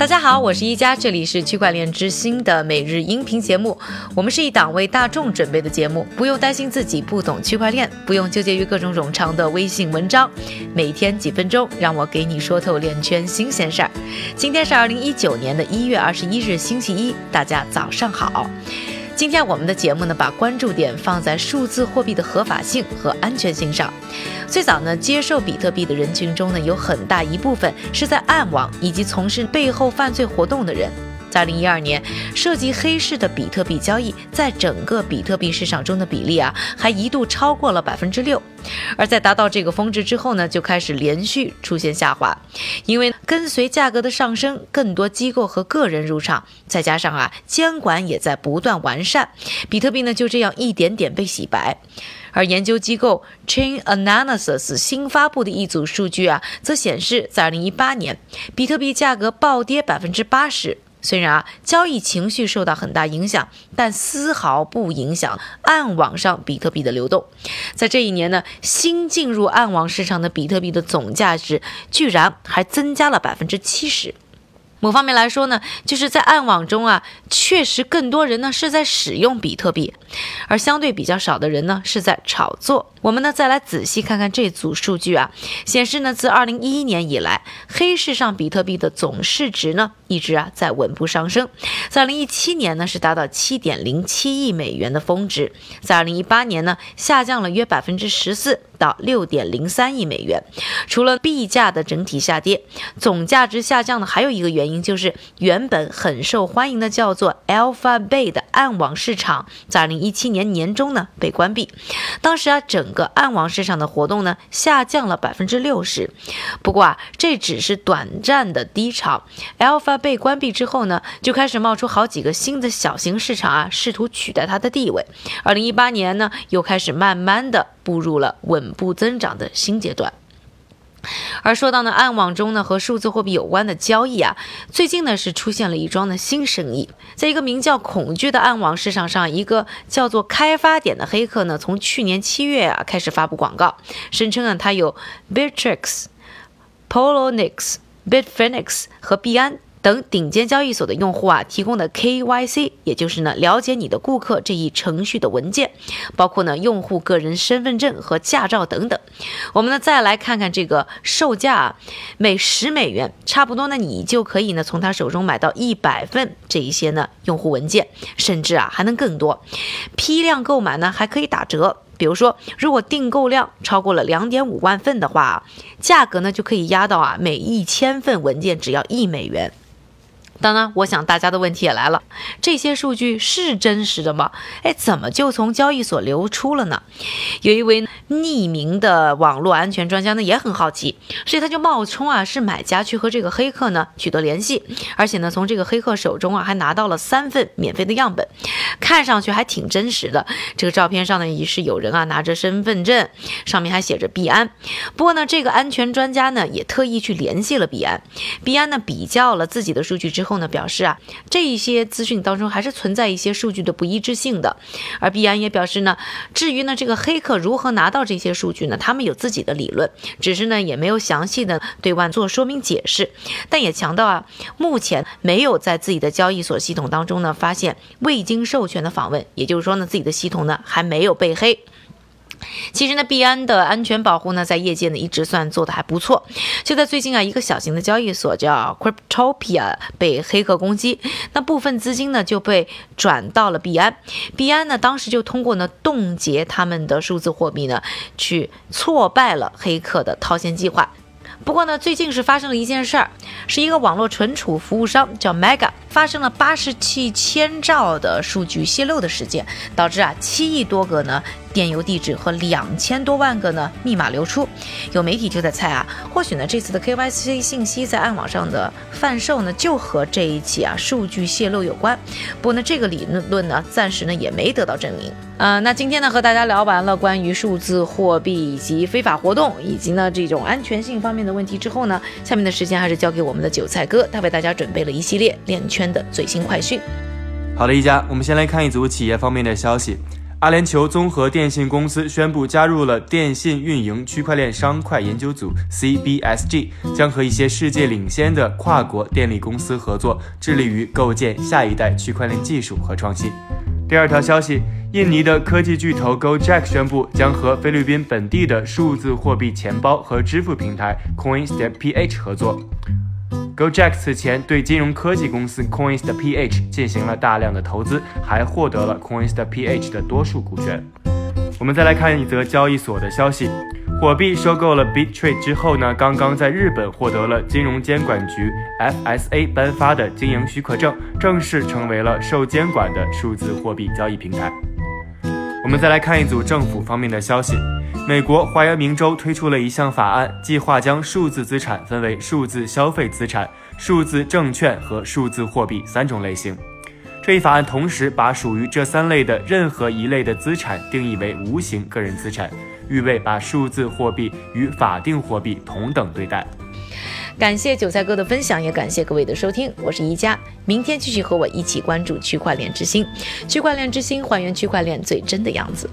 大家好，我是一加，这里是区块链之星的每日音频节目。我们是一档为大众准备的节目，不用担心自己不懂区块链，不用纠结于各种冗长的微信文章。每天几分钟，让我给你说透链圈新鲜事儿。今天是二零一九年的一月二十一日，星期一，大家早上好。今天我们的节目呢，把关注点放在数字货币的合法性和安全性上。最早呢，接受比特币的人群中呢，有很大一部分是在暗网以及从事背后犯罪活动的人。在二零一二年，涉及黑市的比特币交易在整个比特币市场中的比例啊，还一度超过了百分之六。而在达到这个峰值之后呢，就开始连续出现下滑，因为跟随价格的上升，更多机构和个人入场，再加上啊，监管也在不断完善，比特币呢就这样一点点被洗白。而研究机构 Chain Analysis 新发布的一组数据啊，则显示，在二零一八年，比特币价格暴跌百分之八十。虽然啊，交易情绪受到很大影响，但丝毫不影响暗网上比特币的流动。在这一年呢，新进入暗网市场的比特币的总价值居然还增加了百分之七十。某方面来说呢，就是在暗网中啊，确实更多人呢是在使用比特币，而相对比较少的人呢是在炒作。我们呢再来仔细看看这组数据啊，显示呢自二零一一年以来，黑市上比特币的总市值呢一直啊在稳步上升，在二零一七年呢是达到七点零七亿美元的峰值，在二零一八年呢下降了约百分之十四。到六点零三亿美元。除了币价的整体下跌，总价值下降的还有一个原因，就是原本很受欢迎的叫做 Alpha Bay 的暗网市场，在二零一七年年中呢被关闭。当时啊，整个暗网市场的活动呢下降了百分之六十。不过啊，这只是短暂的低潮。Alpha 被关闭之后呢，就开始冒出好几个新的小型市场啊，试图取代它的地位。二零一八年呢，又开始慢慢的。步入了稳步增长的新阶段。而说到呢，暗网中呢和数字货币有关的交易啊，最近呢是出现了一桩的新生意。在一个名叫“恐惧”的暗网市场上，一个叫做开发点的黑客呢，从去年七月啊开始发布广告，声称啊他有 Bitrix、Polonix、Bitfinex 和币安。等顶尖交易所的用户啊提供的 KYC，也就是呢了解你的顾客这一程序的文件，包括呢用户个人身份证和驾照等等。我们呢再来看看这个售价，啊，每十美元差不多呢你就可以呢从他手中买到一百份这一些呢用户文件，甚至啊还能更多。批量购买呢还可以打折。比如说，如果订购量超过了两点五万份的话，价格呢就可以压到啊每一千份文件只要一美元。当然，我想大家的问题也来了：这些数据是真实的吗？哎，怎么就从交易所流出了呢？有一位匿名的网络安全专家呢，也很好奇，所以他就冒充啊是买家去和这个黑客呢取得联系，而且呢从这个黑客手中啊还拿到了三份免费的样本，看上去还挺真实的。这个照片上呢也是有人啊拿着身份证，上面还写着币安。不过呢，这个安全专家呢也特意去联系了币安，币安呢比较了自己的数据之后。后呢表示啊，这一些资讯当中还是存在一些数据的不一致性的。而币安也表示呢，至于呢这个黑客如何拿到这些数据呢，他们有自己的理论，只是呢也没有详细的对外做说明解释。但也强调啊，目前没有在自己的交易所系统当中呢发现未经授权的访问，也就是说呢自己的系统呢还没有被黑。其实呢，币安的安全保护呢，在业界呢一直算做的还不错。就在最近啊，一个小型的交易所叫 Cryptopia 被黑客攻击，那部分资金呢就被转到了币安。币安呢当时就通过呢冻结他们的数字货币呢，去挫败了黑客的套现计划。不过呢，最近是发生了一件事儿，是一个网络存储服务商叫 Mega 发生了八十七千兆的数据泄露的事件，导致啊七亿多个呢。电邮地址和两千多万个呢密码流出，有媒体就在猜啊，或许呢这次的 KYC 信息在暗网上的贩售呢就和这一起啊数据泄露有关。不过呢这个理论论呢暂时呢也没得到证明。呃，那今天呢和大家聊完了关于数字货币以及非法活动以及呢这种安全性方面的问题之后呢，下面的时间还是交给我们的韭菜哥，他为大家准备了一系列链圈的最新快讯。好的，一家，我们先来看一组企业方面的消息。阿联酋综合电信公司宣布加入了电信运营区块链商块研究组 （CBSG），将和一些世界领先的跨国电力公司合作，致力于构建下一代区块链技术和创新。第二条消息，印尼的科技巨头 GoJack 宣布将和菲律宾本地的数字货币钱包和支付平台 Coins.ph 合作。GoJack 此前对金融科技公司 Coins.ph 进行了大量的投资，还获得了 Coins.ph 的多数股权。我们再来看一则交易所的消息：火币收购了 BitTrade 之后呢，刚刚在日本获得了金融监管局 FSA 颁发的经营许可证，正式成为了受监管的数字货币交易平台。我们再来看一组政府方面的消息。美国怀俄明州推出了一项法案，计划将数字资产分为数字消费资产、数字证券和数字货币三种类型。这一法案同时把属于这三类的任何一类的资产定义为无形个人资产，预备把数字货币与法定货币同等对待。感谢韭菜哥的分享，也感谢各位的收听，我是宜佳，明天继续和我一起关注区块链之星，区块链之星还原区块链最真的样子。